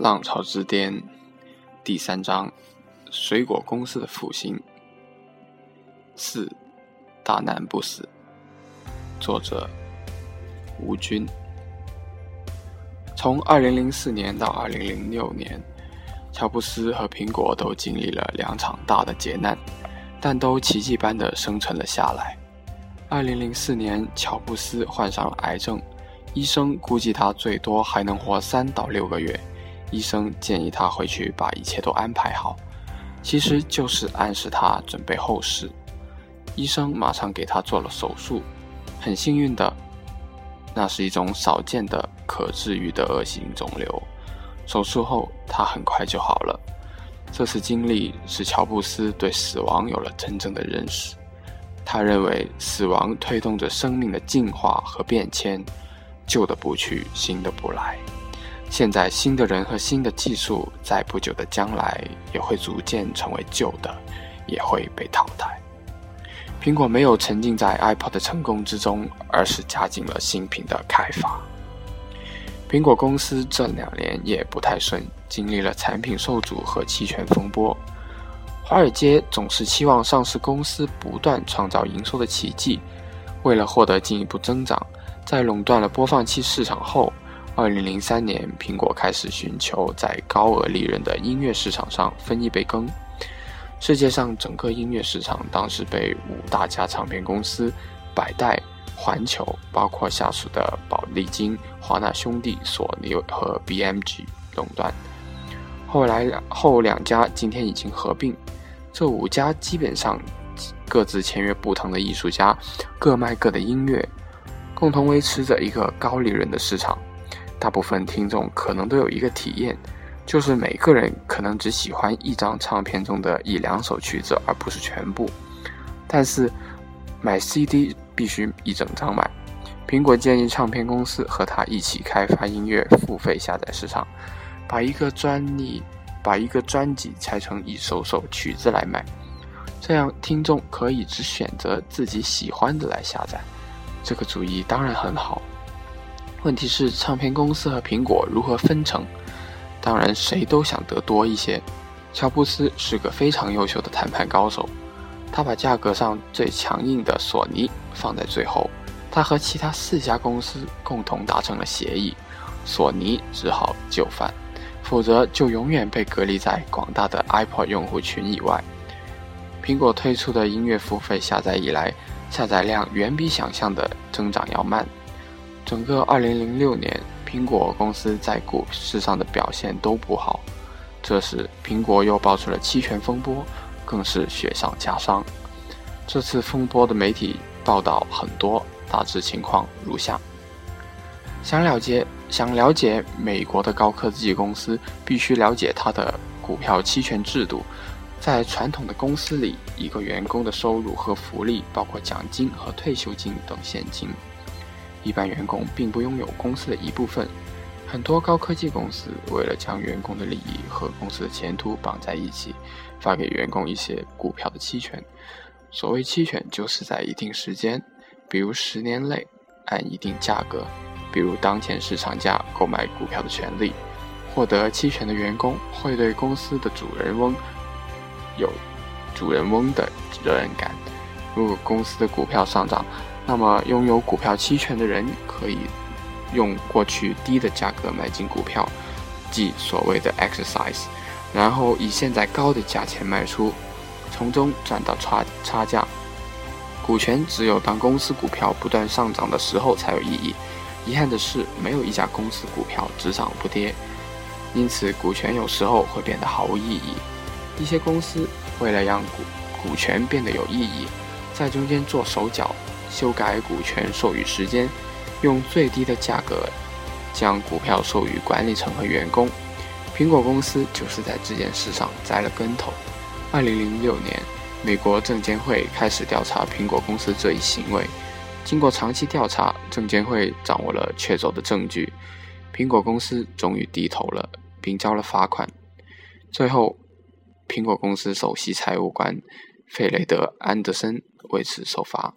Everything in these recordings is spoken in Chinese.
浪潮之巅第三章：水果公司的复兴。四大难不死。作者：吴军。从二零零四年到二零零六年，乔布斯和苹果都经历了两场大的劫难，但都奇迹般的生存了下来。二零零四年，乔布斯患上了癌症。医生估计他最多还能活三到六个月，医生建议他回去把一切都安排好，其实就是暗示他准备后事。医生马上给他做了手术，很幸运的，那是一种少见的可治愈的恶性肿瘤。手术后他很快就好了。这次经历使乔布斯对死亡有了真正的认识，他认为死亡推动着生命的进化和变迁。旧的不去，新的不来。现在，新的人和新的技术，在不久的将来也会逐渐成为旧的，也会被淘汰。苹果没有沉浸在 iPod 的成功之中，而是加紧了新品的开发。苹果公司这两年也不太顺，经历了产品受阻和期权风波。华尔街总是期望上市公司不断创造营收的奇迹，为了获得进一步增长。在垄断了播放器市场后，二零零三年，苹果开始寻求在高额利润的音乐市场上分一杯羹。世界上整个音乐市场当时被五大家唱片公司——百代、环球，包括下属的宝丽金、华纳兄弟、索尼和 BMG 垄断。后来后两家今天已经合并，这五家基本上各自签约不同的艺术家，各卖各的音乐。共同维持着一个高利润的市场，大部分听众可能都有一个体验，就是每个人可能只喜欢一张唱片中的一两首曲子，而不是全部。但是买 CD 必须一整张买。苹果建议唱片公司和他一起开发音乐付费下载市场，把一个专利把一个专辑拆成一首首曲子来卖，这样听众可以只选择自己喜欢的来下载。这个主意当然很好，问题是唱片公司和苹果如何分成？当然，谁都想得多一些。乔布斯是个非常优秀的谈判高手，他把价格上最强硬的索尼放在最后。他和其他四家公司共同达成了协议，索尼只好就范，否则就永远被隔离在广大的 iPod 用户群以外。苹果推出的音乐付费下载以来。下载量远比想象的增长要慢。整个2006年，苹果公司在股市上的表现都不好。这时，苹果又爆出了期权风波，更是雪上加霜。这次风波的媒体报道很多，大致情况如下：想了解想了解美国的高科技公司，必须了解它的股票期权制度。在传统的公司里，一个员工的收入和福利包括奖金和退休金等现金。一般员工并不拥有公司的一部分。很多高科技公司为了将员工的利益和公司的前途绑在一起，发给员工一些股票的期权。所谓期权，就是在一定时间，比如十年内，按一定价格，比如当前市场价购买股票的权利。获得期权的员工会对公司的主人翁。有主人翁的责任感。如果公司的股票上涨，那么拥有股票期权的人可以用过去低的价格买进股票，即所谓的 exercise，然后以现在高的价钱卖出，从中赚到差差价。股权只有当公司股票不断上涨的时候才有意义。遗憾的是，没有一家公司股票只涨不跌，因此股权有时候会变得毫无意义。一些公司为了让股股权变得有意义，在中间做手脚，修改股权授予时间，用最低的价格将股票授予管理层和员工。苹果公司就是在这件事上栽了跟头。二零零六年，美国证监会开始调查苹果公司这一行为。经过长期调查，证监会掌握了确凿的证据，苹果公司终于低头了，并交了罚款。最后。苹果公司首席财务官费雷德·安德森为此受罚。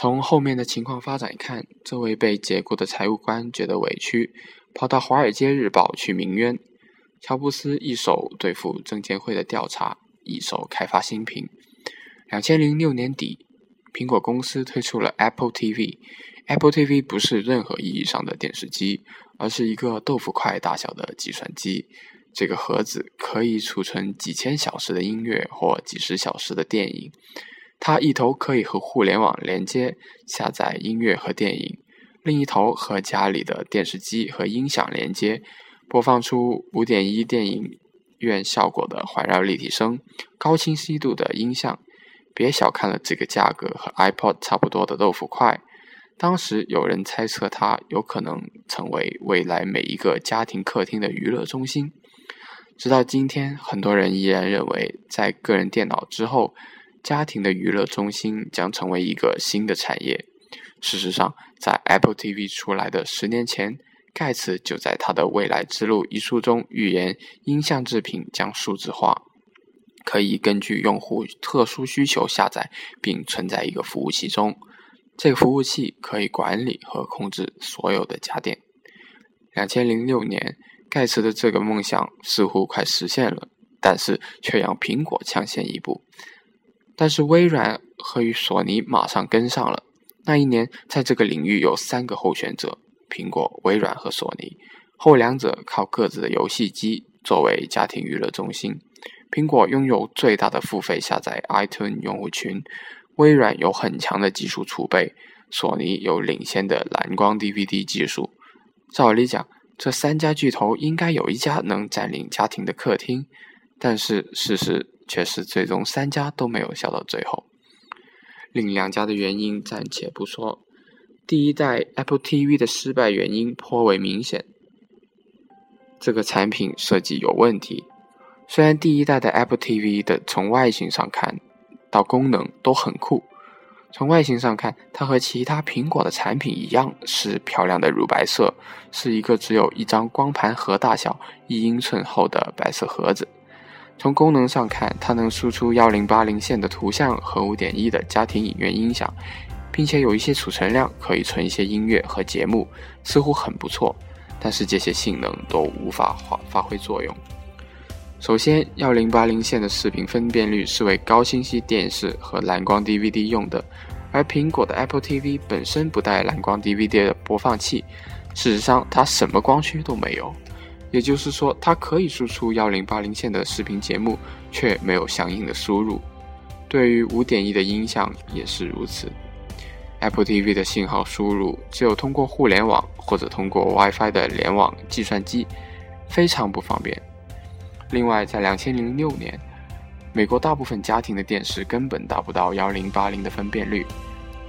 从后面的情况发展看，这位被解雇的财务官觉得委屈，跑到《华尔街日报》去鸣冤。乔布斯一手对付证监会的调查，一手开发新品。两千零六年底，苹果公司推出了 Apple TV。Apple TV 不是任何意义上的电视机，而是一个豆腐块大小的计算机。这个盒子可以储存几千小时的音乐或几十小时的电影。它一头可以和互联网连接下载音乐和电影，另一头和家里的电视机和音响连接。播放出五点一电影院效果的环绕立体声、高清晰度的音像，别小看了这个价格和 iPod 差不多的豆腐块。当时有人猜测它有可能成为未来每一个家庭客厅的娱乐中心。直到今天，很多人依然认为，在个人电脑之后，家庭的娱乐中心将成为一个新的产业。事实上，在 Apple TV 出来的十年前。盖茨就在他的《未来之路》一书中预言，音像制品将数字化，可以根据用户特殊需求下载并存在一个服务器中。这个服务器可以管理和控制所有的家电。两千零六年，盖茨的这个梦想似乎快实现了，但是却让苹果抢先一步。但是微软和与索尼马上跟上了。那一年，在这个领域有三个候选者。苹果、微软和索尼，后两者靠各自的游戏机作为家庭娱乐中心。苹果拥有最大的付费下载 iTunes 用户群，微软有很强的技术储备，索尼有领先的蓝光 DVD 技术。照理讲，这三家巨头应该有一家能占领家庭的客厅，但是事实却是，最终三家都没有笑到最后。另两家的原因暂且不说。第一代 Apple TV 的失败原因颇为明显，这个产品设计有问题。虽然第一代的 Apple TV 的从外形上看到功能都很酷，从外形上看，它和其他苹果的产品一样是漂亮的乳白色，是一个只有一张光盘盒大小、一英寸厚的白色盒子。从功能上看，它能输出幺零八零线的图像和五点一的家庭影院音响。并且有一些储存量，可以存一些音乐和节目，似乎很不错。但是这些性能都无法发发挥作用。首先，幺零八零线的视频分辨率是为高清晰电视和蓝光 DVD 用的，而苹果的 Apple TV 本身不带蓝光 DVD 的播放器。事实上，它什么光驱都没有，也就是说，它可以输出幺零八零线的视频节目，却没有相应的输入。对于五点一的音响也是如此。Apple TV 的信号输入只有通过互联网或者通过 WiFi 的联网计算机，非常不方便。另外，在2006年，美国大部分家庭的电视根本达不到1080的分辨率，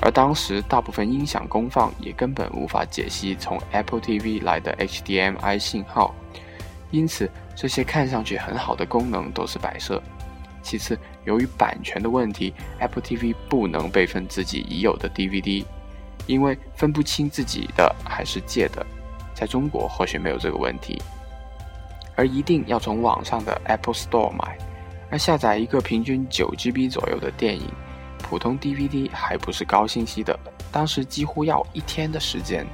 而当时大部分音响功放也根本无法解析从 Apple TV 来的 HDMI 信号，因此这些看上去很好的功能都是摆设。其次，由于版权的问题，Apple TV 不能备份自己已有的 DVD，因为分不清自己的还是借的。在中国或许没有这个问题，而一定要从网上的 Apple Store 买。而下载一个平均九 GB 左右的电影，普通 DVD 还不是高信息的，当时几乎要一天的时间，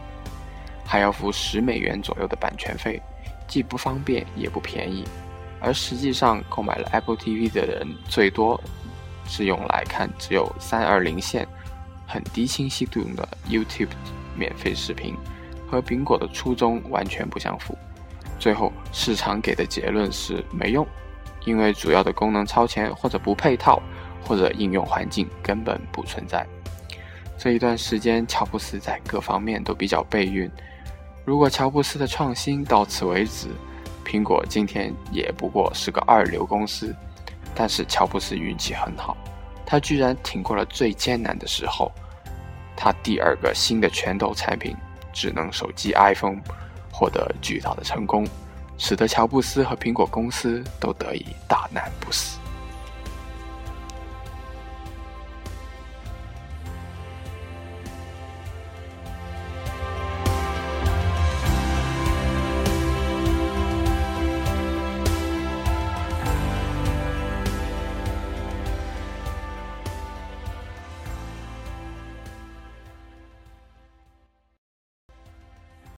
还要付十美元左右的版权费，既不方便也不便宜。而实际上，购买了 Apple TV 的人最多是用来看只有三二零线、很低清晰度的 YouTube 免费视频，和苹果的初衷完全不相符。最后，市场给的结论是没用，因为主要的功能超前，或者不配套，或者应用环境根本不存在。这一段时间，乔布斯在各方面都比较备孕。如果乔布斯的创新到此为止，苹果今天也不过是个二流公司，但是乔布斯运气很好，他居然挺过了最艰难的时候。他第二个新的拳头产品——智能手机 iPhone，获得巨大的成功，使得乔布斯和苹果公司都得以大难不死。